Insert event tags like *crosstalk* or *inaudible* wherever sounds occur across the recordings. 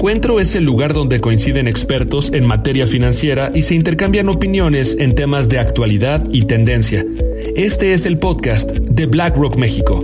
Encuentro es el lugar donde coinciden expertos en materia financiera y se intercambian opiniones en temas de actualidad y tendencia. Este es el podcast de BlackRock México.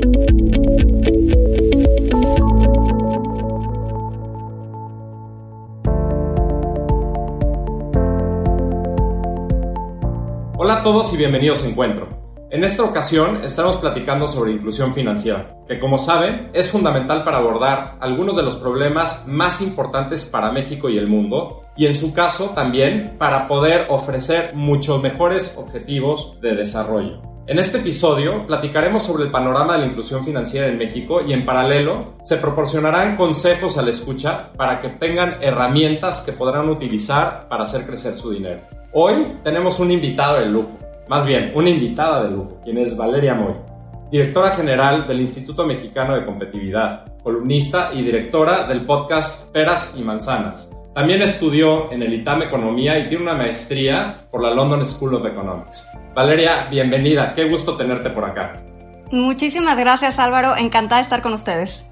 Hola a todos y bienvenidos a Encuentro. En esta ocasión estamos platicando sobre inclusión financiera, que como saben es fundamental para abordar algunos de los problemas más importantes para México y el mundo, y en su caso también para poder ofrecer muchos mejores objetivos de desarrollo. En este episodio platicaremos sobre el panorama de la inclusión financiera en México y en paralelo se proporcionarán consejos a la escucha para que tengan herramientas que podrán utilizar para hacer crecer su dinero. Hoy tenemos un invitado de lujo, más bien una invitada de lujo, quien es Valeria Moy, directora general del Instituto Mexicano de Competitividad, columnista y directora del podcast Peras y Manzanas. También estudió en el ITAM Economía y tiene una maestría por la London School of Economics. Valeria, bienvenida, qué gusto tenerte por acá. Muchísimas gracias Álvaro, encantada de estar con ustedes.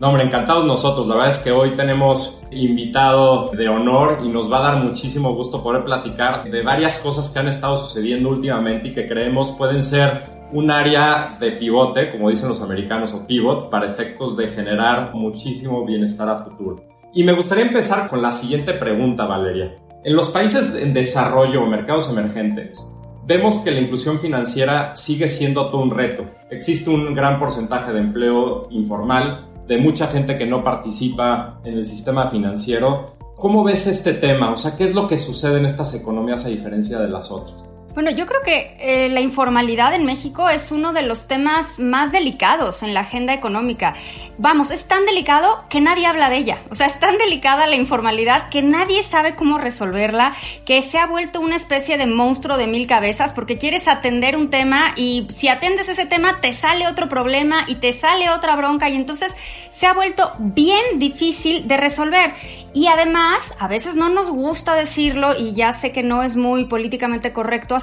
No, hombre, encantados nosotros. La verdad es que hoy tenemos invitado de honor y nos va a dar muchísimo gusto poder platicar de varias cosas que han estado sucediendo últimamente y que creemos pueden ser un área de pivote, como dicen los americanos, o pivot, para efectos de generar muchísimo bienestar a futuro. Y me gustaría empezar con la siguiente pregunta, Valeria. En los países en desarrollo o mercados emergentes, vemos que la inclusión financiera sigue siendo todo un reto. Existe un gran porcentaje de empleo informal, de mucha gente que no participa en el sistema financiero. ¿Cómo ves este tema? O sea, ¿qué es lo que sucede en estas economías a diferencia de las otras? Bueno, yo creo que eh, la informalidad en México es uno de los temas más delicados en la agenda económica. Vamos, es tan delicado que nadie habla de ella. O sea, es tan delicada la informalidad que nadie sabe cómo resolverla, que se ha vuelto una especie de monstruo de mil cabezas porque quieres atender un tema y si atendes ese tema te sale otro problema y te sale otra bronca y entonces se ha vuelto bien difícil de resolver. Y además, a veces no nos gusta decirlo y ya sé que no es muy políticamente correcto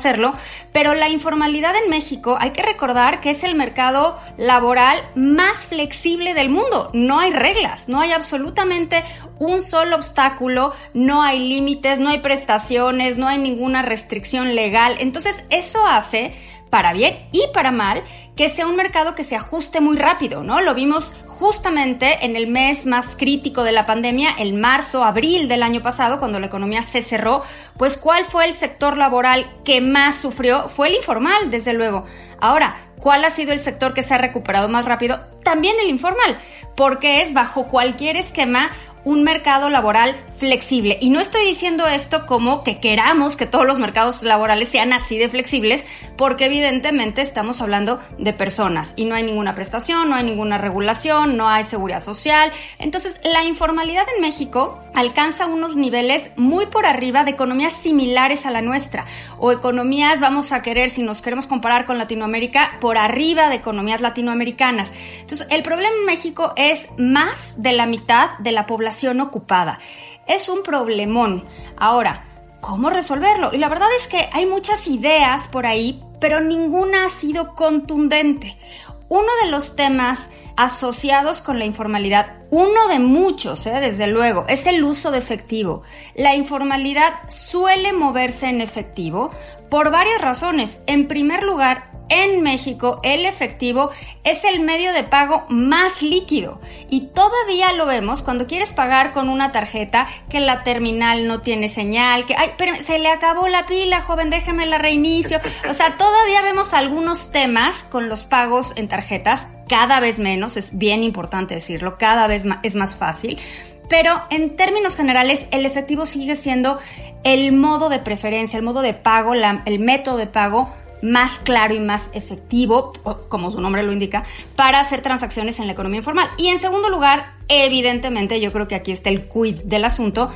pero la informalidad en México hay que recordar que es el mercado laboral más flexible del mundo. No hay reglas, no hay absolutamente un solo obstáculo, no hay límites, no hay prestaciones, no hay ninguna restricción legal. Entonces, eso hace para bien y para mal, que sea un mercado que se ajuste muy rápido, ¿no? Lo vimos justamente en el mes más crítico de la pandemia, el marzo, abril del año pasado, cuando la economía se cerró, pues ¿cuál fue el sector laboral que más sufrió? Fue el informal, desde luego. Ahora, ¿cuál ha sido el sector que se ha recuperado más rápido? También el informal, porque es bajo cualquier esquema un mercado laboral flexible. Y no estoy diciendo esto como que queramos que todos los mercados laborales sean así de flexibles, porque evidentemente estamos hablando de personas y no hay ninguna prestación, no hay ninguna regulación, no hay seguridad social. Entonces, la informalidad en México alcanza unos niveles muy por arriba de economías similares a la nuestra, o economías, vamos a querer, si nos queremos comparar con Latinoamérica, por arriba de economías latinoamericanas. Entonces, el problema en México es más de la mitad de la población ocupada es un problemón. Ahora, ¿cómo resolverlo? Y la verdad es que hay muchas ideas por ahí, pero ninguna ha sido contundente. Uno de los temas asociados con la informalidad, uno de muchos, ¿eh? desde luego, es el uso de efectivo. La informalidad suele moverse en efectivo por varias razones. En primer lugar, en México el efectivo es el medio de pago más líquido y todavía lo vemos cuando quieres pagar con una tarjeta que la terminal no tiene señal, que ay, pero se le acabó la pila, joven, déjeme la reinicio. O sea, todavía vemos algunos temas con los pagos en tarjetas, cada vez menos, es bien importante decirlo, cada vez es más fácil. Pero en términos generales, el efectivo sigue siendo el modo de preferencia, el modo de pago, el método de pago más claro y más efectivo, como su nombre lo indica, para hacer transacciones en la economía informal. Y en segundo lugar, evidentemente, yo creo que aquí está el quid del asunto,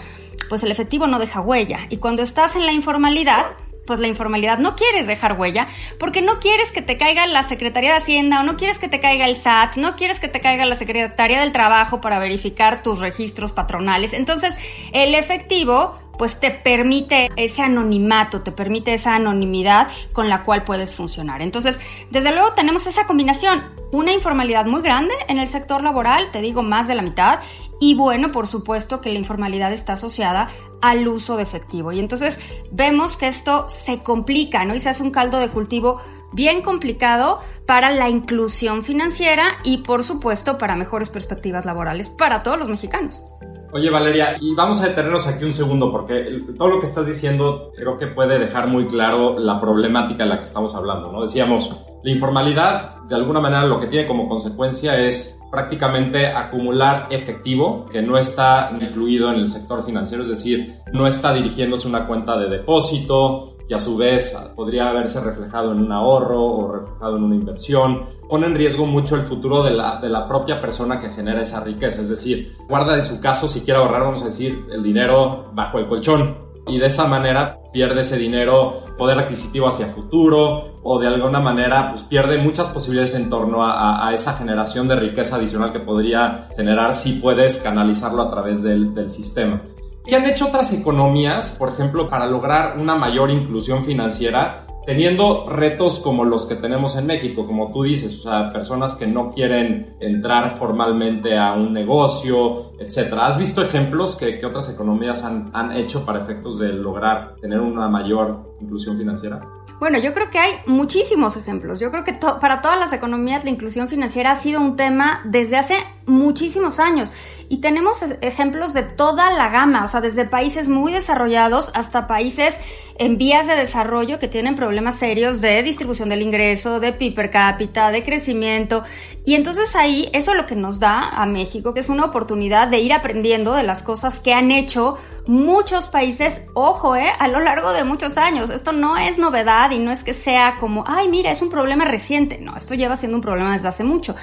pues el efectivo no deja huella. Y cuando estás en la informalidad, pues la informalidad no quieres dejar huella porque no quieres que te caiga la Secretaría de Hacienda o no quieres que te caiga el SAT, no quieres que te caiga la Secretaría del Trabajo para verificar tus registros patronales. Entonces, el efectivo pues te permite ese anonimato, te permite esa anonimidad con la cual puedes funcionar. Entonces, desde luego tenemos esa combinación, una informalidad muy grande en el sector laboral, te digo más de la mitad, y bueno, por supuesto que la informalidad está asociada al uso de efectivo. Y entonces vemos que esto se complica, ¿no? Y se hace un caldo de cultivo bien complicado para la inclusión financiera y por supuesto para mejores perspectivas laborales para todos los mexicanos. Oye Valeria, y vamos a detenernos aquí un segundo porque todo lo que estás diciendo creo que puede dejar muy claro la problemática de la que estamos hablando, ¿no? Decíamos, la informalidad de alguna manera lo que tiene como consecuencia es prácticamente acumular efectivo que no está incluido en el sector financiero, es decir, no está dirigiéndose una cuenta de depósito, y a su vez podría haberse reflejado en un ahorro o reflejado en una inversión, pone en riesgo mucho el futuro de la, de la propia persona que genera esa riqueza. Es decir, guarda en su caso, si quiere ahorrar, vamos a decir, el dinero bajo el colchón. Y de esa manera pierde ese dinero, poder adquisitivo hacia futuro, o de alguna manera pues pierde muchas posibilidades en torno a, a esa generación de riqueza adicional que podría generar si puedes canalizarlo a través del, del sistema. ¿Qué han hecho otras economías, por ejemplo, para lograr una mayor inclusión financiera, teniendo retos como los que tenemos en México, como tú dices, o sea, personas que no quieren entrar formalmente a un negocio, etcétera? ¿Has visto ejemplos que, otras economías han, han hecho para efectos de lograr tener una mayor inclusión financiera? Bueno, yo creo que hay muchísimos ejemplos. Yo creo que para todas las economías la inclusión financiera ha sido un tema desde hace muchísimos años. Y tenemos ejemplos de toda la gama, o sea, desde países muy desarrollados hasta países en vías de desarrollo que tienen problemas serios de distribución del ingreso, de PIB per cápita, de crecimiento. Y entonces ahí eso lo que nos da a México, que es una oportunidad de ir aprendiendo de las cosas que han hecho muchos países, ojo, eh, a lo largo de muchos años. Esto no es novedad y no es que sea como, ay, mira, es un problema reciente. No, esto lleva siendo un problema desde hace mucho.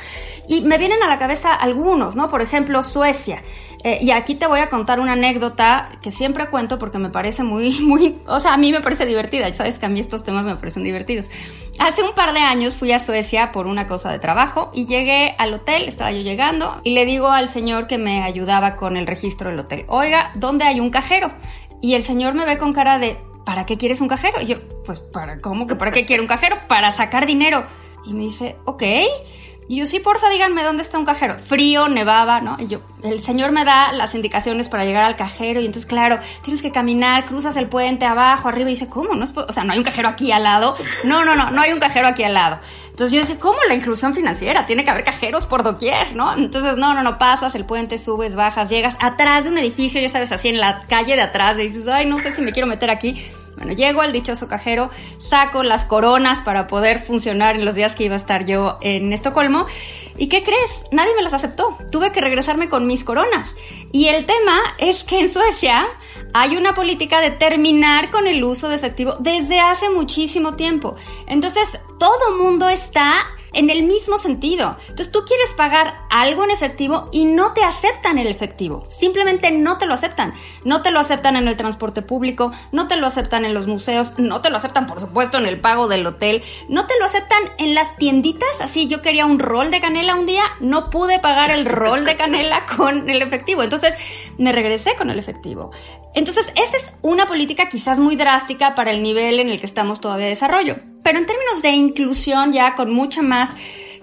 Y me vienen a la cabeza algunos, ¿no? Por ejemplo, Suecia. Eh, y aquí te voy a contar una anécdota que siempre cuento porque me parece muy, *laughs* muy, o sea, a mí me parece divertida. Ya sabes que a mí estos temas me parecen divertidos. Hace un par de años fui a Suecia por una cosa de trabajo y llegué al hotel, estaba yo llegando y le digo al señor que me ayudaba con el registro del hotel, oiga, ¿dónde hay un cajero? Y el señor me ve con cara de, ¿para qué quieres un cajero? Y yo, pues, ¿para cómo que para qué quiero un cajero? Para sacar dinero. Y me dice, ok. Y yo, sí, porfa, díganme dónde está un cajero. Frío, nevaba, ¿no? Y yo, el señor me da las indicaciones para llegar al cajero. Y entonces, claro, tienes que caminar, cruzas el puente abajo, arriba. Y dice, ¿cómo? No es o sea, no hay un cajero aquí al lado. No, no, no, no hay un cajero aquí al lado. Entonces yo decía, ¿cómo la inclusión financiera? Tiene que haber cajeros por doquier, ¿no? Entonces, no, no, no, pasas el puente, subes, bajas, llegas atrás de un edificio, ya sabes, así en la calle de atrás. Y dices, ay, no sé si me quiero meter aquí bueno, llego al dichoso cajero, saco las coronas para poder funcionar en los días que iba a estar yo en Estocolmo. ¿Y qué crees? Nadie me las aceptó. Tuve que regresarme con mis coronas. Y el tema es que en Suecia hay una política de terminar con el uso de efectivo desde hace muchísimo tiempo. Entonces, todo mundo está en el mismo sentido. Entonces tú quieres pagar algo en efectivo y no te aceptan el efectivo. Simplemente no te lo aceptan. No te lo aceptan en el transporte público, no te lo aceptan en los museos, no te lo aceptan por supuesto en el pago del hotel, no te lo aceptan en las tienditas. Así yo quería un rol de canela un día, no pude pagar el rol de canela *laughs* con el efectivo. Entonces me regresé con el efectivo. Entonces esa es una política quizás muy drástica para el nivel en el que estamos todavía de desarrollo. Pero en términos de inclusión ya con mucha más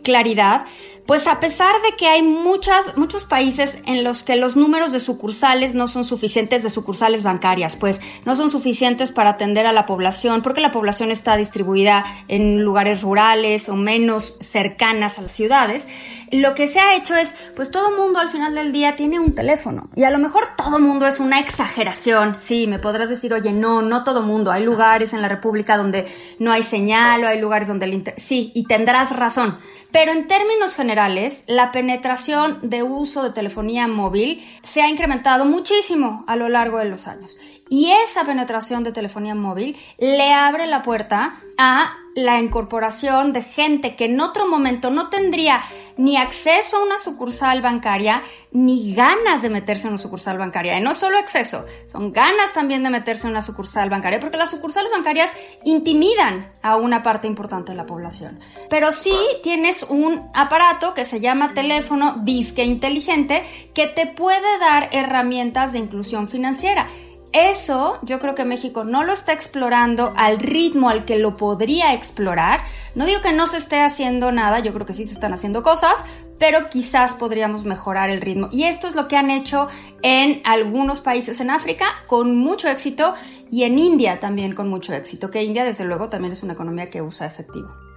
claridad, pues a pesar de que hay muchos países en los que los números de sucursales no son suficientes de sucursales bancarias, pues no son suficientes para atender a la población, porque la población está distribuida en lugares rurales o menos cercanas a las ciudades, lo que se ha hecho es, pues todo mundo al final del día tiene un teléfono. Y a lo mejor todo mundo es una exageración. Sí, me podrás decir, oye, no, no todo mundo. Hay lugares en la República donde no hay señal o hay lugares donde el. Sí, y tendrás razón. Pero en términos generales, la penetración de uso de telefonía móvil se ha incrementado muchísimo a lo largo de los años. Y esa penetración de telefonía móvil le abre la puerta a la incorporación de gente que en otro momento no tendría ni acceso a una sucursal bancaria ni ganas de meterse en una sucursal bancaria. Y no solo acceso, son ganas también de meterse en una sucursal bancaria, porque las sucursales bancarias intimidan a una parte importante de la población. Pero sí tienes un aparato que se llama teléfono disque inteligente que te puede dar herramientas de inclusión financiera. Eso yo creo que México no lo está explorando al ritmo al que lo podría explorar. No digo que no se esté haciendo nada, yo creo que sí se están haciendo cosas, pero quizás podríamos mejorar el ritmo. Y esto es lo que han hecho en algunos países en África con mucho éxito y en India también con mucho éxito, que India desde luego también es una economía que usa efectivo.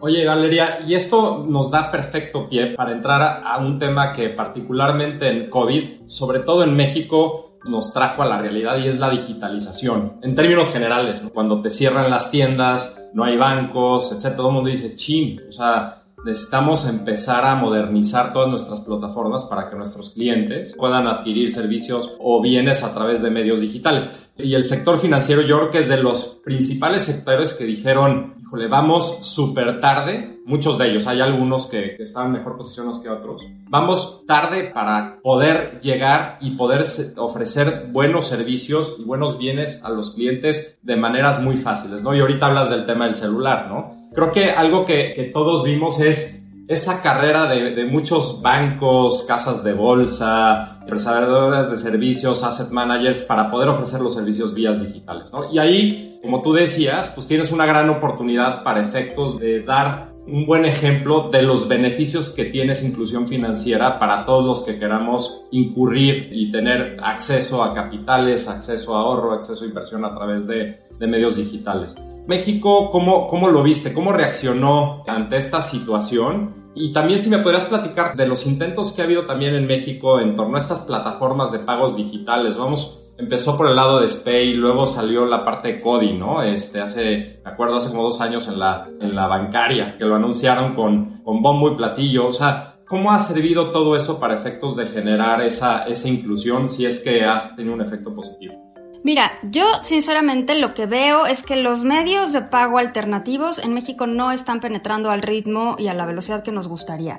Oye, Valeria, y esto nos da perfecto pie para entrar a un tema que particularmente en COVID, sobre todo en México, nos trajo a la realidad y es la digitalización. En términos generales, cuando te cierran las tiendas, no hay bancos, etc., todo el mundo dice, ching, o sea, necesitamos empezar a modernizar todas nuestras plataformas para que nuestros clientes puedan adquirir servicios o bienes a través de medios digitales. Y el sector financiero yo creo que es de los principales sectores que dijeron, híjole, vamos súper tarde, muchos de ellos, hay algunos que, que están mejor posicionados que otros, vamos tarde para poder llegar y poder ofrecer buenos servicios y buenos bienes a los clientes de maneras muy fáciles, ¿no? Y ahorita hablas del tema del celular, ¿no? Creo que algo que, todos vimos es esa carrera de, muchos bancos, casas de bolsa, prestadores de servicios, asset managers para poder ofrecer los servicios vías digitales. ¿no? Y ahí, como tú decías, pues tienes una gran oportunidad para efectos de dar un buen ejemplo de los beneficios que tiene esa inclusión financiera para todos los que queramos incurrir y tener acceso a capitales, acceso a ahorro, acceso a inversión a través de, de medios digitales. México, ¿cómo, ¿cómo lo viste? ¿Cómo reaccionó ante esta situación? Y también si me podrías platicar de los intentos que ha habido también en México en torno a estas plataformas de pagos digitales. Vamos, empezó por el lado de Spay, luego salió la parte de Cody, ¿no? Este, hace, me acuerdo, hace como dos años en la, en la bancaria, que lo anunciaron con, con bombo y platillo. O sea, ¿cómo ha servido todo eso para efectos de generar esa, esa inclusión si es que ha tenido un efecto positivo? Mira, yo sinceramente lo que veo es que los medios de pago alternativos en México no están penetrando al ritmo y a la velocidad que nos gustaría.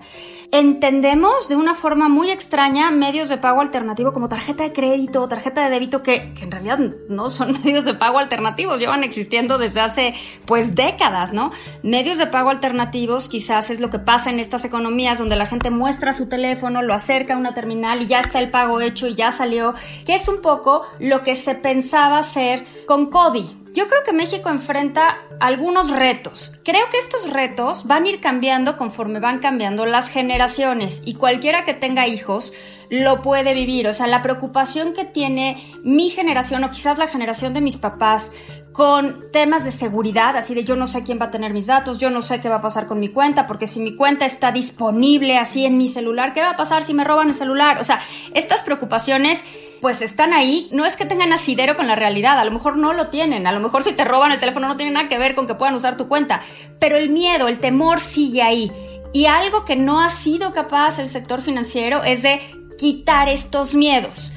Entendemos de una forma muy extraña medios de pago alternativo como tarjeta de crédito, tarjeta de débito, que, en realidad no son *laughs* medios de pago alternativos, llevan existiendo desde hace pues décadas, ¿no? Medios de pago alternativos quizás es lo que pasa en estas economías donde la gente muestra su teléfono, lo acerca a una terminal y ya está el pago hecho y ya salió, que es un poco lo que se pensaba hacer con Cody. Yo creo que México enfrenta algunos retos. Creo que estos retos van a ir cambiando conforme van cambiando las generaciones y cualquiera que tenga hijos lo puede vivir. O sea, la preocupación que tiene mi generación o quizás la generación de mis papás con temas de seguridad, así de yo no sé quién va a tener mis datos, yo no sé qué va a pasar con mi cuenta, porque si mi cuenta está disponible así en mi celular, ¿qué va a pasar si me roban el celular? O sea, estas preocupaciones pues están ahí. No es que tengan asidero con la realidad, a lo mejor no lo tienen, a lo mejor si te roban el teléfono no tiene nada que ver con que puedan usar tu cuenta, pero el miedo, el temor sigue ahí. Y algo que no ha sido capaz el sector financiero es de quitar estos miedos.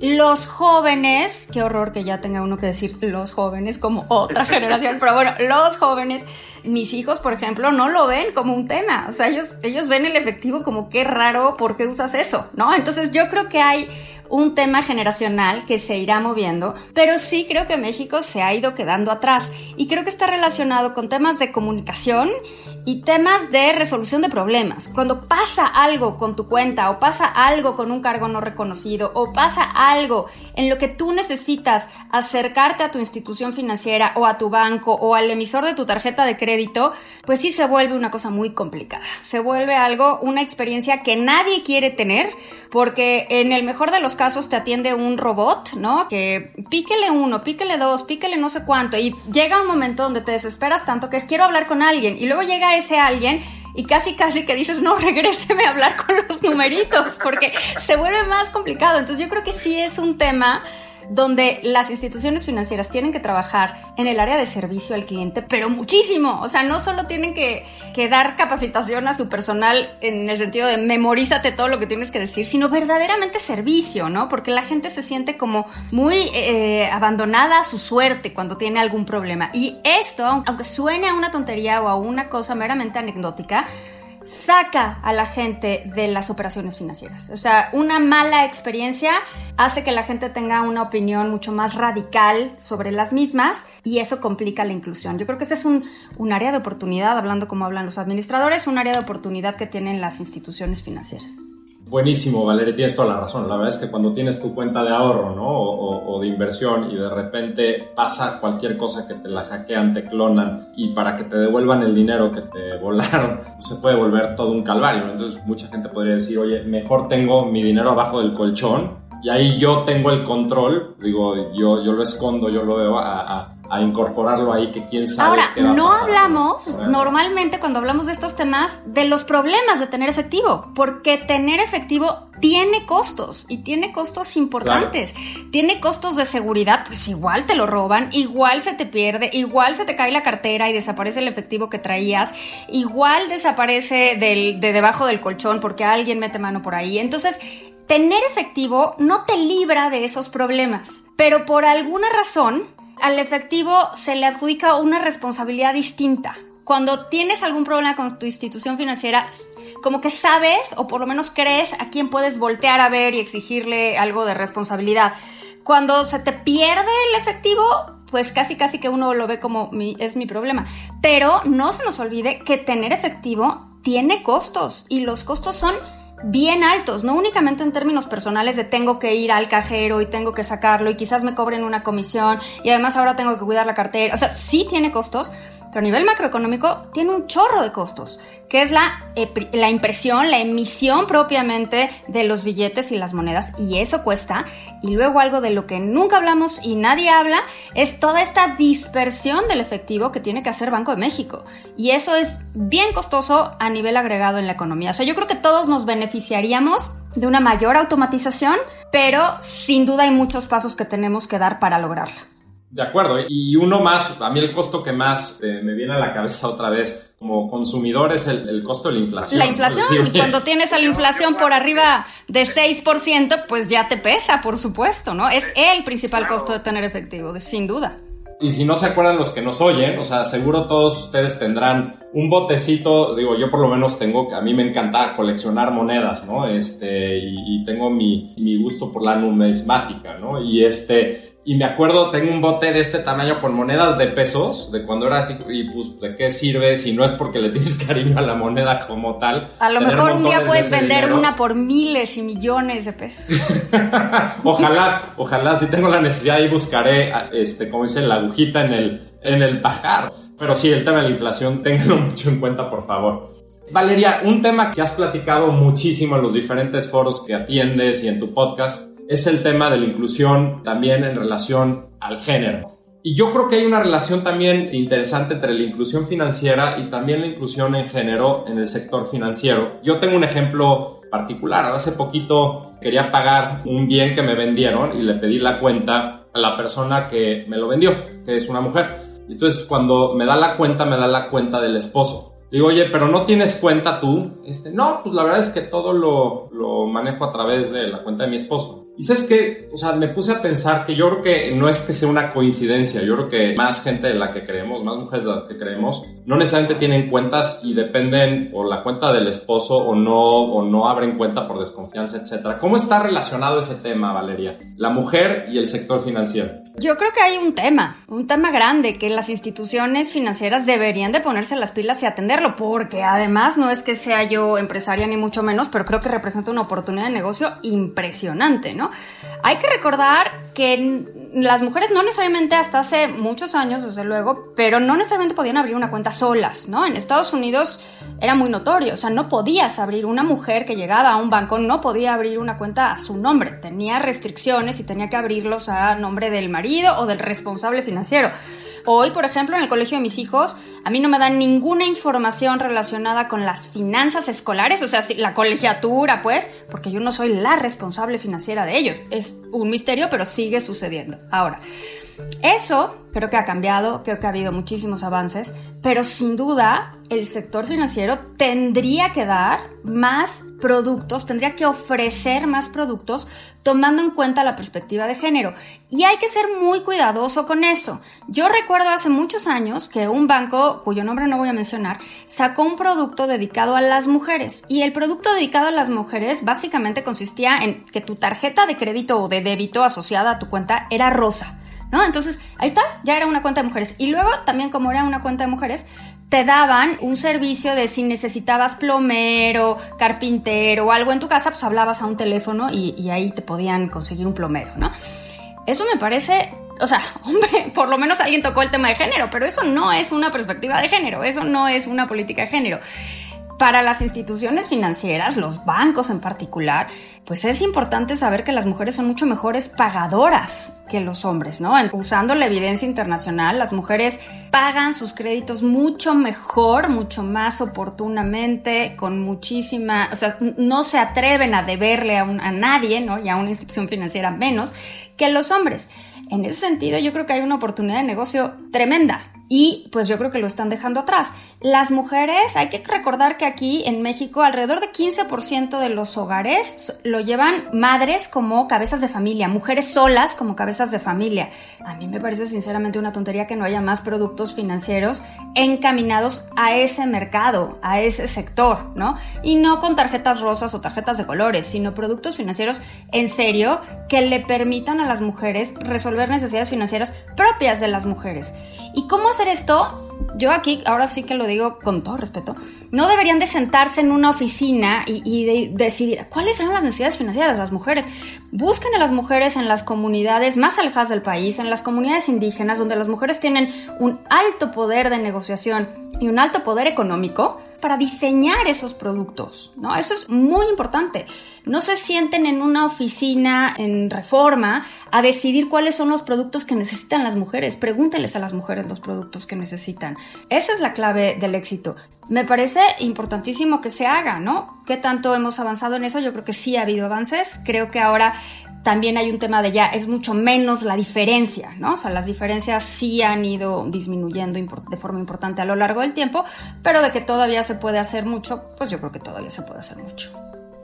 Los jóvenes, qué horror que ya tenga uno que decir los jóvenes como otra *laughs* generación, pero bueno, los jóvenes, mis hijos, por ejemplo, no lo ven como un tema. O sea, ellos, ellos ven el efectivo como qué raro, ¿por qué usas eso? ¿No? Entonces yo creo que hay un tema generacional que se irá moviendo, pero sí creo que México se ha ido quedando atrás y creo que está relacionado con temas de comunicación y temas de resolución de problemas. Cuando pasa algo con tu cuenta o pasa algo con un cargo no reconocido o pasa algo en lo que tú necesitas acercarte a tu institución financiera o a tu banco o al emisor de tu tarjeta de crédito, pues sí se vuelve una cosa muy complicada. Se vuelve algo, una experiencia que nadie quiere tener porque en el mejor de los casos te atiende un robot, ¿no? Que píquele uno, píquele dos, píquele no sé cuánto y llega un momento donde te desesperas tanto que es quiero hablar con alguien y luego llega ese alguien y casi casi que dices, no, *laughs* regréseme a hablar con los numeritos porque se vuelve más complicado. Entonces yo creo que sí es un tema donde las instituciones financieras tienen que trabajar en el área de servicio al cliente, pero muchísimo. O sea, no solo tienen que, dar capacitación a su personal en el sentido de memorízate todo lo que tienes que decir, sino verdaderamente servicio, ¿no? Porque la gente se siente como muy eh, abandonada a su suerte cuando tiene algún problema. Y esto, aunque suene a una tontería o a una cosa meramente anecdótica, saca a la gente de las operaciones financieras. O sea, una mala experiencia hace que la gente tenga una opinión mucho más radical sobre las mismas y eso complica la inclusión. Yo creo que ese es un, un área de oportunidad, hablando como hablan los administradores, un área de oportunidad que tienen las instituciones financieras. Buenísimo, Valeria, tienes toda la razón. La verdad es que cuando tienes tu cuenta de ahorro, ¿no? O, de inversión y de repente pasa cualquier cosa que te la hackean, te clonan y para que te devuelvan el dinero que te *laughs* volaron, pues se puede volver todo un calvario. Entonces mucha gente podría decir, oye, mejor tengo mi dinero abajo del colchón y ahí yo tengo el control, digo, yo, yo lo escondo, yo lo veo a a incorporarlo ahí que quién sabe. Ahora, no hablamos normalmente cuando hablamos de estos temas de los problemas de tener efectivo, porque tener efectivo tiene costos y tiene costos importantes. Tiene costos de seguridad, pues igual te lo roban, igual se te pierde, igual se te cae la cartera y desaparece el efectivo que traías, igual desaparece del, de debajo del colchón porque alguien mete mano por ahí. Entonces, tener efectivo no te libra de esos problemas, pero por alguna razón al efectivo se le adjudica una responsabilidad distinta. Cuando tienes algún problema con tu institución financiera, como que sabes o por lo menos crees a quién puedes voltear a ver y exigirle algo de responsabilidad. Cuando se te pierde el efectivo, pues casi casi que uno lo ve como es mi problema. Pero no se nos olvide que tener efectivo tiene costos y los costos son bien altos, no únicamente en términos personales de tengo que ir al cajero y tengo que sacarlo y quizás me cobren una comisión y además ahora tengo que cuidar la cartera, o sea, sí tiene costos, pero a nivel macroeconómico tiene un chorro de costos, que es la, impresión, la emisión propiamente de los billetes y las monedas, y eso cuesta. Y luego algo de lo que nunca hablamos y nadie habla es toda esta dispersión del efectivo que tiene que hacer Banco de México. Y eso es bien costoso a nivel agregado en la economía. O sea, yo creo que todos nos beneficiaríamos de una mayor automatización, pero sin duda hay muchos pasos que tenemos que dar para lograrla. De acuerdo, y uno más, a mí el costo que más eh, me viene a la cabeza otra vez como consumidor es el, costo de la inflación. La inflación, cuando tienes a la inflación por arriba de 6%, pues ya te pesa, por supuesto, ¿no? Es el principal costo de tener efectivo, sin duda. Y si no se acuerdan los que nos oyen, o sea, seguro todos ustedes tendrán un botecito, digo, yo por lo menos tengo, a mí me encanta coleccionar monedas, ¿no? Este, y, y tengo mi, mi gusto por la numismática, ¿no? Y este, y me acuerdo, tengo un bote de este tamaño con monedas de pesos, de cuando era y pues, ¿de qué sirve si no es porque le tienes *laughs* cariño a la moneda como tal? A lo mejor un día puedes vender una por miles y millones de pesos. *laughs* ojalá, ojalá, si tengo la necesidad y buscaré, este, como dice, la agujita en el, en el pajar. Pero sí, el tema de la inflación, *laughs* ténganlo mucho en cuenta, por favor. Valeria, un tema que has platicado muchísimo en los diferentes foros que atiendes y en tu podcast es el tema de la inclusión también en relación al género. Y yo creo que hay una relación también interesante entre la inclusión financiera y también la inclusión en género en el sector financiero. Yo tengo un ejemplo particular. Hace poquito quería pagar un bien que me vendieron y le pedí la cuenta a la persona que me lo vendió, que es una mujer. Entonces cuando me da la cuenta, me da la cuenta del esposo. Digo, oye, pero no tienes cuenta tú. Este, no, pues la verdad es que todo lo, lo manejo a través de la cuenta de mi esposo. Y sabes que, o sea, me puse a pensar que yo creo que no es que sea una coincidencia, yo creo que más gente de la que creemos, más mujeres de las que creemos, no necesariamente tienen cuentas y dependen por la cuenta del esposo o no, o no abren cuenta por desconfianza, etc. ¿Cómo está relacionado ese tema, Valeria? La mujer y el sector financiero. Yo creo que hay un tema, un tema grande que las instituciones financieras deberían de ponerse las pilas y atenderlo, porque además no es que sea yo empresaria ni mucho menos, pero creo que representa una oportunidad de negocio impresionante, ¿no? Hay que recordar que las mujeres no necesariamente hasta hace muchos años, desde luego, pero no necesariamente podían abrir una cuenta solas, ¿no? En Estados Unidos era muy notorio, o sea, no podías abrir una mujer que llegaba a un banco, no podía abrir una cuenta a su nombre, tenía restricciones y tenía que abrirlos a nombre del marido o del responsable financiero. Hoy, por ejemplo, en el colegio de mis hijos, a mí no me dan ninguna información relacionada con las finanzas escolares, o sea, la colegiatura, pues, porque yo no soy la responsable financiera de ellos. Es un misterio, pero sigue sucediendo. Ahora, eso creo que ha cambiado, creo que ha habido muchísimos avances, pero sin duda el sector financiero tendría que dar más productos, tendría que ofrecer más productos tomando en cuenta la perspectiva de género. Y hay que ser muy cuidadoso con eso. Yo recuerdo hace muchos años que un banco, cuyo nombre no voy a mencionar, sacó un producto dedicado a las mujeres. Y el producto dedicado a las mujeres básicamente consistía en que tu tarjeta de crédito o de débito asociada a tu cuenta era rosa. ¿No? Entonces, ahí está, ya era una cuenta de mujeres. Y luego, también como era una cuenta de mujeres, te daban un servicio de si necesitabas plomero, carpintero o algo en tu casa, pues hablabas a un teléfono y, y ahí te podían conseguir un plomero, ¿no? Eso me parece o sea, *laughs* hombre, por lo menos alguien tocó el tema de género, pero eso no es una perspectiva de género, eso no es una política de género para las instituciones financieras, los bancos en particular, pues es importante saber que las mujeres son mucho mejores pagadoras que los hombres, ¿no? Usando la evidencia internacional, las mujeres pagan sus créditos mucho mejor, mucho más oportunamente, con muchísima, o sea, no se atreven a deberle a, a nadie, ¿no? Y a una institución financiera menos que los hombres. En ese sentido, yo creo que hay una oportunidad de negocio tremenda y pues yo creo que lo están dejando atrás. Las mujeres, hay que recordar que aquí en México alrededor de 15% de los hogares lo llevan madres como cabezas de familia, mujeres solas como cabezas de familia. A mí me parece sinceramente una tontería que no haya más productos financieros encaminados a ese mercado, a ese sector, ¿no? Y no con tarjetas rosas o tarjetas de colores, sino productos financieros en serio que le permitan a las mujeres resolver necesidades financieras propias de las mujeres. ¿Y cómo esto, yo aquí, ahora sí que lo digo con todo respeto, no deberían de sentarse en una oficina y, de decidir cuáles son las necesidades financieras de las mujeres. Busquen a las mujeres en las comunidades más alejadas del país, en las comunidades indígenas, donde las mujeres tienen un alto poder de negociación y un alto poder económico para diseñar esos productos, ¿no? Eso es muy importante. No se sienten en una oficina en reforma a decidir cuáles son los productos que necesitan las mujeres. Pregúntenles a las mujeres los productos que necesitan. Esa es la clave del éxito. Me parece importantísimo que se haga, ¿no? ¿Qué tanto hemos avanzado en eso? Yo creo que sí ha habido avances. Creo que ahora también hay un tema de ya, es mucho menos la diferencia, ¿no? O sea, las diferencias sí han ido disminuyendo de forma importante a lo largo del tiempo, pero de que todavía se puede hacer mucho, pues yo creo que todavía se puede hacer mucho.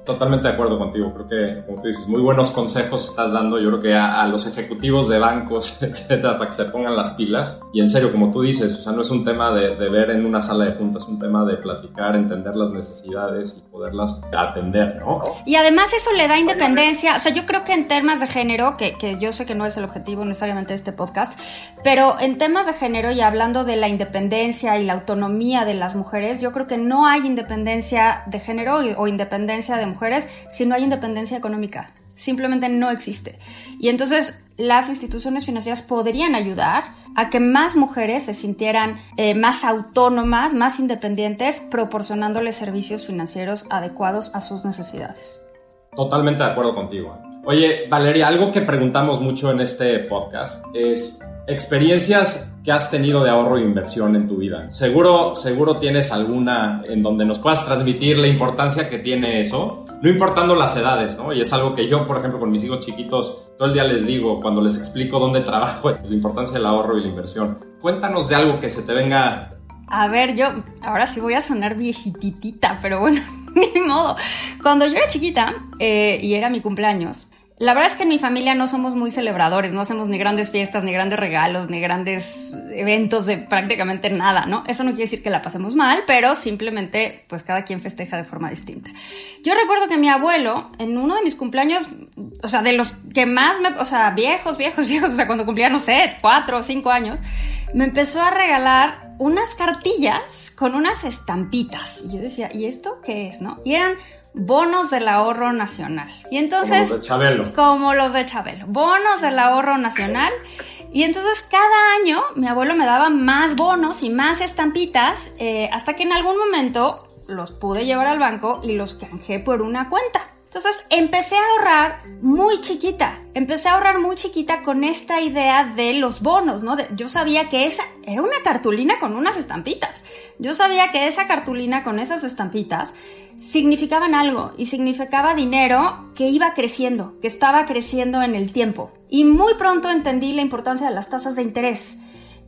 Totalmente de acuerdo contigo. Creo que, como tú dices, muy buenos consejos estás dando. Yo creo que a, los ejecutivos de bancos, *laughs* etcétera, para que se pongan las pilas. Y en serio, como tú dices, o sea, no es un tema de, ver en una sala de juntas, es un tema de platicar, entender las necesidades y poderlas atender, ¿no? Y además eso le da independencia. O sea, yo creo que en temas de género, que, que yo sé que no es el objetivo necesariamente de este podcast, pero en temas de género y hablando de la independencia y la autonomía de las mujeres, yo creo que no hay independencia de género o independencia de mujeres si no hay independencia económica. Simplemente no existe. Y entonces las instituciones financieras podrían ayudar a que más mujeres se sintieran eh, más autónomas, más independientes, proporcionándoles servicios financieros adecuados a sus necesidades. Totalmente de acuerdo contigo. Oye, Valeria, algo que preguntamos mucho en este podcast es experiencias que has tenido de ahorro e inversión en tu vida. Seguro, seguro tienes alguna en donde nos puedas transmitir la importancia que tiene eso, no importando las edades, ¿no? Y es algo que yo, por ejemplo, con mis hijos chiquitos, todo el día les digo cuando les explico dónde trabajo, *laughs* la importancia del ahorro y la inversión. Cuéntanos de algo que se te venga. A ver, yo ahora sí voy a sonar viejititita, pero bueno, *laughs* ni modo. Cuando yo era chiquita eh, y era mi cumpleaños, la verdad es que en mi familia no somos muy celebradores, no hacemos ni grandes fiestas, ni grandes regalos, ni grandes eventos de prácticamente nada, ¿no? Eso no quiere decir que la pasemos mal, pero simplemente pues cada quien festeja de forma distinta. Yo recuerdo que mi abuelo en uno de mis cumpleaños, o sea, de los que más me, o sea, viejos, viejos, *laughs* viejos, o sea, cuando cumplía, no sé, cuatro o cinco años, me empezó a regalar unas cartillas con unas estampitas. Y yo decía, ¿y esto qué es, no? Y eran bonos del ahorro nacional. Y entonces... Como los de Chabelo. Como los de Chabelo. Bonos del ahorro nacional. Y entonces cada año mi abuelo me daba más bonos y más estampitas eh, hasta que en algún momento los pude llevar al banco y los canjeé por una cuenta. Entonces empecé a ahorrar muy chiquita, empecé a ahorrar muy chiquita con esta idea de los bonos, ¿no? yo sabía que esa era una cartulina con unas estampitas. Yo sabía que esa cartulina con esas estampitas significaban algo y significaba dinero que iba creciendo, que estaba creciendo en el tiempo. Y muy pronto entendí la importancia de las tasas de interés.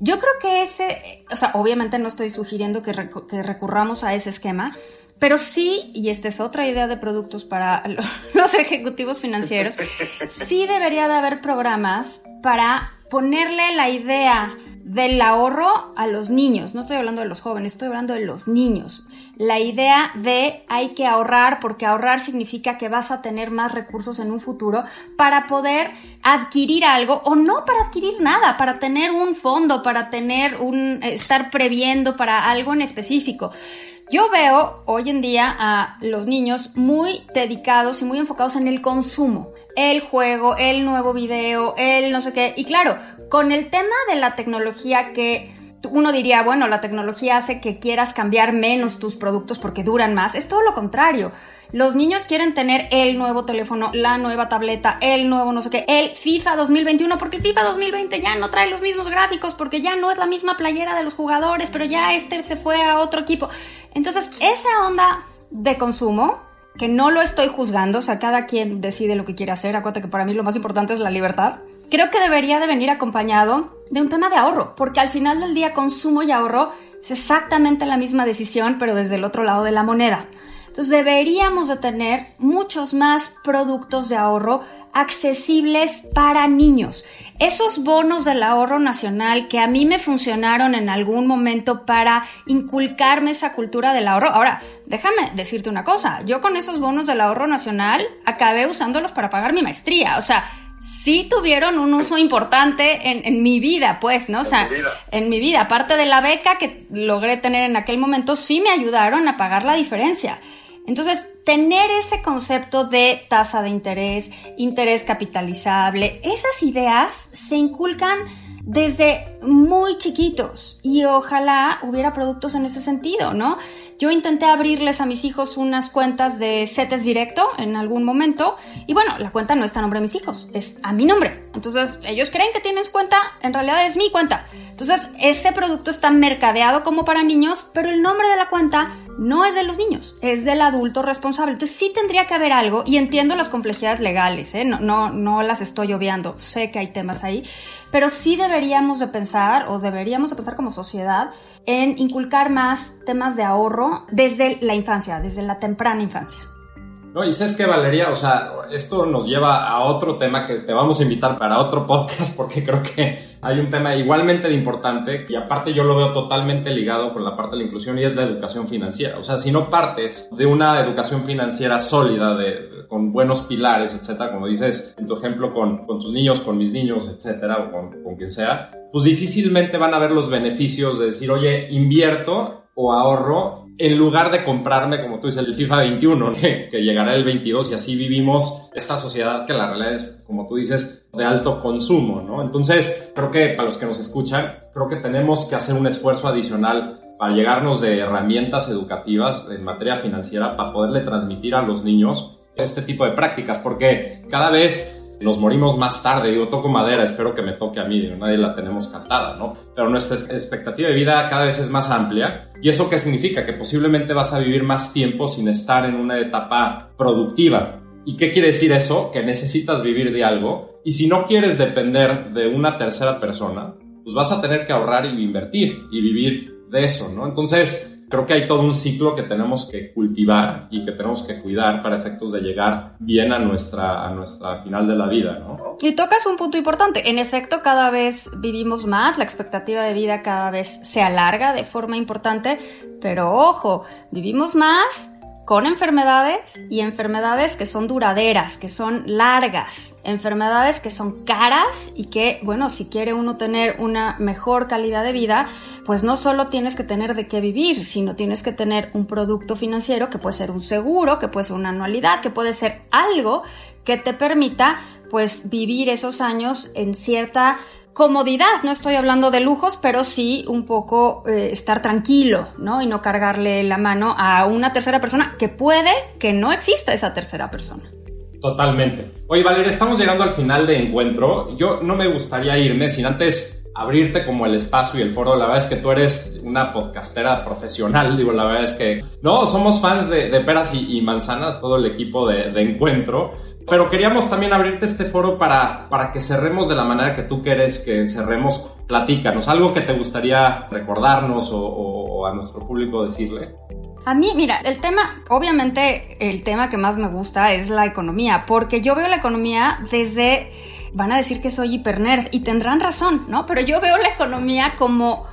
Yo creo que ese, o sea, obviamente no estoy sugiriendo que, recurramos a ese esquema, pero sí, y esta es otra idea de productos para *laughs* los ejecutivos financieros, sí debería de haber programas para ponerle la idea del ahorro a los niños. No estoy hablando de los jóvenes, estoy hablando de los niños. La idea de hay que ahorrar porque ahorrar significa que vas a tener más recursos en un futuro para poder adquirir algo o no para adquirir nada, para tener un fondo, para tener un estar previendo para algo en específico. Yo veo hoy en día a los niños muy dedicados y muy enfocados en el consumo, el juego, el nuevo video, el no sé qué. Y claro, con el tema de la tecnología que uno diría, bueno, la tecnología hace que quieras cambiar menos tus productos porque duran más. Es todo lo contrario. Los niños quieren tener el nuevo teléfono, la nueva tableta, el nuevo no sé qué, el FIFA 2021, porque el FIFA 2020 ya no trae los mismos gráficos, porque ya no es la misma playera de los jugadores, pero ya este se fue a otro equipo. Entonces, esa onda de consumo, que no lo estoy juzgando, o sea, cada quien decide lo que quiere hacer, acuérdate que para mí lo más importante es la libertad, creo que debería de venir acompañado de un tema de ahorro, porque al final del día consumo y ahorro es exactamente la misma decisión, pero desde el otro lado de la moneda. Entonces deberíamos de tener muchos más productos de ahorro accesibles para niños. Esos bonos del ahorro nacional que a mí me funcionaron en algún momento para inculcarme esa cultura del ahorro. Ahora, déjame decirte una cosa, yo con esos bonos del ahorro nacional acabé usándolos para pagar mi maestría. O sea, sí tuvieron un uso importante en, mi vida, pues, ¿no? O sea, en mi vida, aparte de la beca que logré tener en aquel momento, sí me ayudaron a pagar la diferencia. Entonces, tener ese concepto de tasa de interés, interés capitalizable, esas ideas se inculcan desde muy chiquitos y ojalá hubiera productos en ese sentido, ¿no? Yo intenté abrirles a mis hijos unas cuentas de CETES directo en algún momento y bueno, la cuenta no está a nombre de mis hijos, es a mi nombre. Entonces, ellos creen que tienes cuenta, en realidad es mi cuenta. Entonces, ese producto está mercadeado como para niños, pero el nombre de la cuenta no es de los niños, es del adulto responsable. Entonces, sí tendría que haber algo y entiendo las complejidades legales, ¿eh? no, no, no las estoy obviando, sé que hay temas ahí, pero sí deberíamos de pensar o deberíamos de pensar como sociedad en inculcar más temas de ahorro desde la infancia, desde la temprana infancia. No, y sabes que Valeria, o sea, esto nos lleva a otro tema que te vamos a invitar para otro podcast *laughs* porque creo que hay un tema igualmente de importante y aparte yo lo veo totalmente ligado con la parte de la inclusión y es la educación financiera. O sea, si no partes de una educación financiera sólida, de, con buenos pilares, etcétera, como dices en tu ejemplo con, con tus niños, con mis niños, etcétera, o con, con quien sea, pues difícilmente van a ver los beneficios de decir, oye, invierto o ahorro en lugar de comprarme, como tú dices, el FIFA 21, *laughs* que, llegará el 22 y así vivimos esta sociedad que la realidad es, como tú dices, de alto consumo, ¿no? Entonces, creo que para los que nos escuchan, creo que tenemos que hacer un esfuerzo adicional para llegarnos de herramientas educativas en materia financiera para poderle transmitir a los niños este tipo de prácticas, porque cada vez nos morimos más tarde, digo, toco madera, espero que me toque a mí, digo, nadie la tenemos cantada, ¿no? Pero nuestra expectativa de vida cada vez es más amplia. ¿Y eso qué significa? Que posiblemente vas a vivir más tiempo sin estar en una etapa productiva. ¿Y qué quiere decir eso? Que necesitas vivir de algo. Y si no quieres depender de una tercera persona, pues vas a tener que ahorrar y invertir y vivir de eso, ¿no? Entonces, creo que hay todo un ciclo que tenemos que cultivar y que tenemos que cuidar para efectos de llegar bien a nuestra, a nuestra final de la vida, ¿no? Y tocas un punto importante. En efecto, cada vez vivimos más, la expectativa de vida cada vez se alarga de forma importante, pero ojo, vivimos más con enfermedades y enfermedades que son duraderas, que son largas, enfermedades que son caras y que, bueno, si quiere uno tener una mejor calidad de vida, pues no solo tienes que tener de qué vivir, sino tienes que tener un producto financiero que puede ser un seguro, que puede ser una anualidad, que puede ser algo que te permita pues vivir esos años en cierta comodidad, no estoy hablando de lujos, pero sí un poco eh, estar tranquilo, ¿no? Y no cargarle la mano a una tercera persona que puede que no exista esa tercera persona. Totalmente. Oye, Valeria, estamos llegando al final de encuentro. Yo no me gustaría irme sin antes abrirte como el espacio y el foro. La verdad es que tú eres una podcastera profesional. Digo, la verdad es que no, somos fans de, peras y, manzanas, todo el equipo de, de encuentro. Pero queríamos también abrirte este foro para, para que cerremos de la manera que tú quieres que cerremos. Platícanos, algo que te gustaría recordarnos o, a nuestro público decirle. A mí, mira, el tema, obviamente el tema que más me gusta es la economía, porque yo veo la economía desde, van a decir que soy hipernerd y tendrán razón, ¿no? Pero yo veo la economía como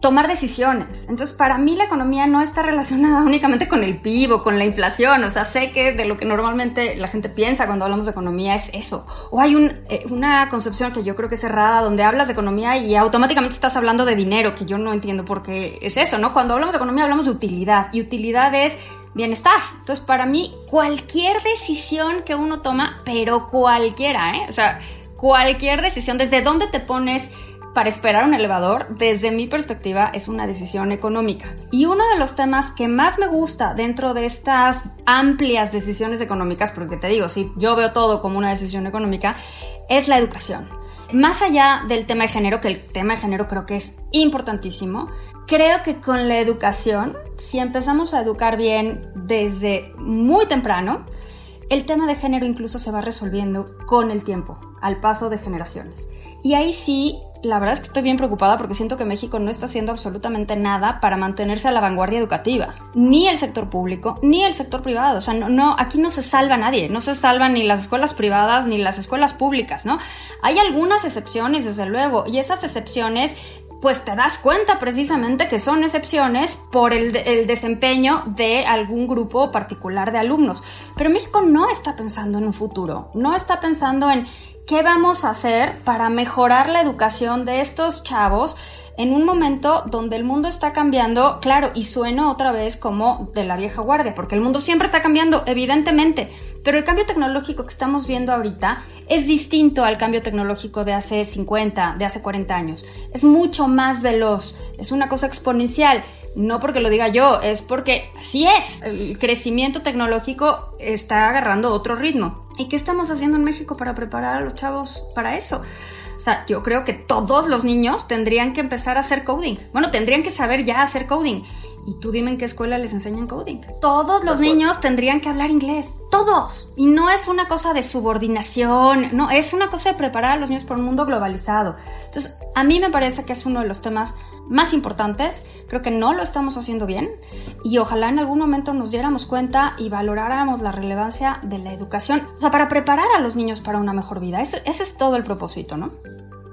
tomar decisiones. Entonces, para mí la economía no está relacionada *laughs* únicamente con el PIB o con la inflación. O sea, sé que de lo que normalmente la gente piensa cuando hablamos de economía es eso. O hay eh, una concepción que yo creo que es errada, donde hablas de economía y automáticamente estás hablando de dinero, que yo no entiendo por qué es eso, ¿no? Cuando hablamos de economía hablamos de utilidad y utilidad es bienestar. Entonces, para mí, cualquier decisión que uno toma, pero cualquiera, ¿eh? O sea, cualquier decisión, desde dónde te pones para esperar un elevador, desde mi perspectiva, es una decisión económica. Y uno de los temas que más me gusta dentro de estas amplias decisiones económicas, porque te digo, si yo veo todo como una decisión económica, es la educación. Más allá del tema de género, que el tema de género creo que es importantísimo, creo que con la educación, si empezamos a educar bien desde muy temprano, el tema de género incluso se va resolviendo con el tiempo, al paso de generaciones. Y ahí sí la verdad es que estoy bien preocupada porque siento que México no está haciendo absolutamente nada para mantenerse a la vanguardia educativa. Ni el sector público, ni el sector privado. O sea, no, aquí no se salva nadie. No se salvan ni las escuelas privadas ni las escuelas públicas, ¿no? Hay algunas excepciones, desde luego, y esas excepciones pues te das cuenta precisamente que son excepciones por el, el, desempeño de algún grupo particular de alumnos. Pero México no está pensando en un futuro, no está pensando en ¿Qué vamos a hacer para mejorar la educación de estos chavos en un momento donde el mundo está cambiando? Claro, y sueno otra vez como de la vieja guardia, porque el mundo siempre está cambiando, evidentemente, pero el cambio tecnológico que estamos viendo ahorita es distinto al cambio tecnológico de hace 50, de hace 40 años. Es mucho más veloz, es una cosa exponencial no porque lo diga yo, es porque así es. El crecimiento tecnológico está agarrando otro ritmo. ¿Y qué estamos haciendo en México para preparar a los chavos para eso? O sea, yo creo que todos los niños tendrían que empezar a hacer coding. Bueno, tendrían que saber ya hacer coding. Y tú dime en qué escuela les enseñan coding. Todos los niños tendrían que hablar inglés. Todos. Y no es una cosa de subordinación, no, es una cosa de preparar a los niños para un mundo globalizado. Entonces, a mí me parece que es uno de los temas más importantes. Creo que no lo estamos haciendo bien. Y ojalá en algún momento nos diéramos cuenta y valoráramos la relevancia de la educación. O sea, para preparar a los niños para una mejor vida. ese es todo el propósito, ¿no?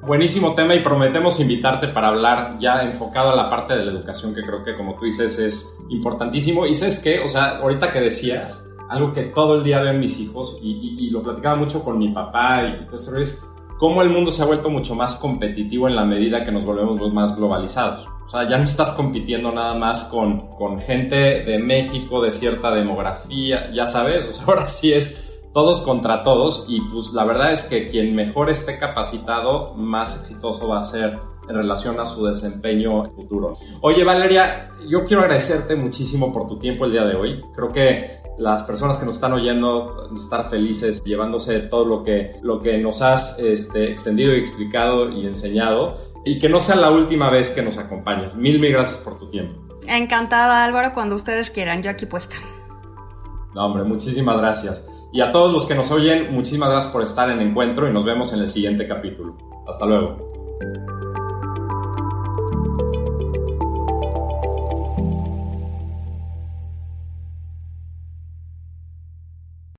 Buenísimo tema y prometemos invitarte para hablar ya enfocado a la parte de la educación que creo que como tú dices es importantísimo. Y sabes qué, o sea, ahorita que decías, algo que todo el día ven mis hijos y, lo platicaba mucho con mi papá y pues es cómo el mundo se ha vuelto mucho más competitivo en la medida que nos volvemos más globalizados. O sea, ya no estás compitiendo nada más con, con gente de México, de cierta demografía, ya sabes, o sea, ahora sí es todos contra todos y pues la verdad es que quien mejor esté capacitado, más exitoso va a ser en relación a su desempeño futuro. Oye Valeria, yo quiero agradecerte muchísimo por tu tiempo el día de hoy. Creo que las personas que nos están oyendo estar felices llevándose todo lo que, lo que nos has este, extendido y explicado y enseñado y que no sea la última vez que nos acompañes. Mil, mil gracias por tu tiempo. Encantada Álvaro, cuando ustedes quieran, yo aquí puesta. No, hombre, muchísimas gracias. Y a todos los que nos oyen, muchísimas gracias por estar en el encuentro y nos vemos en el siguiente capítulo. Hasta luego.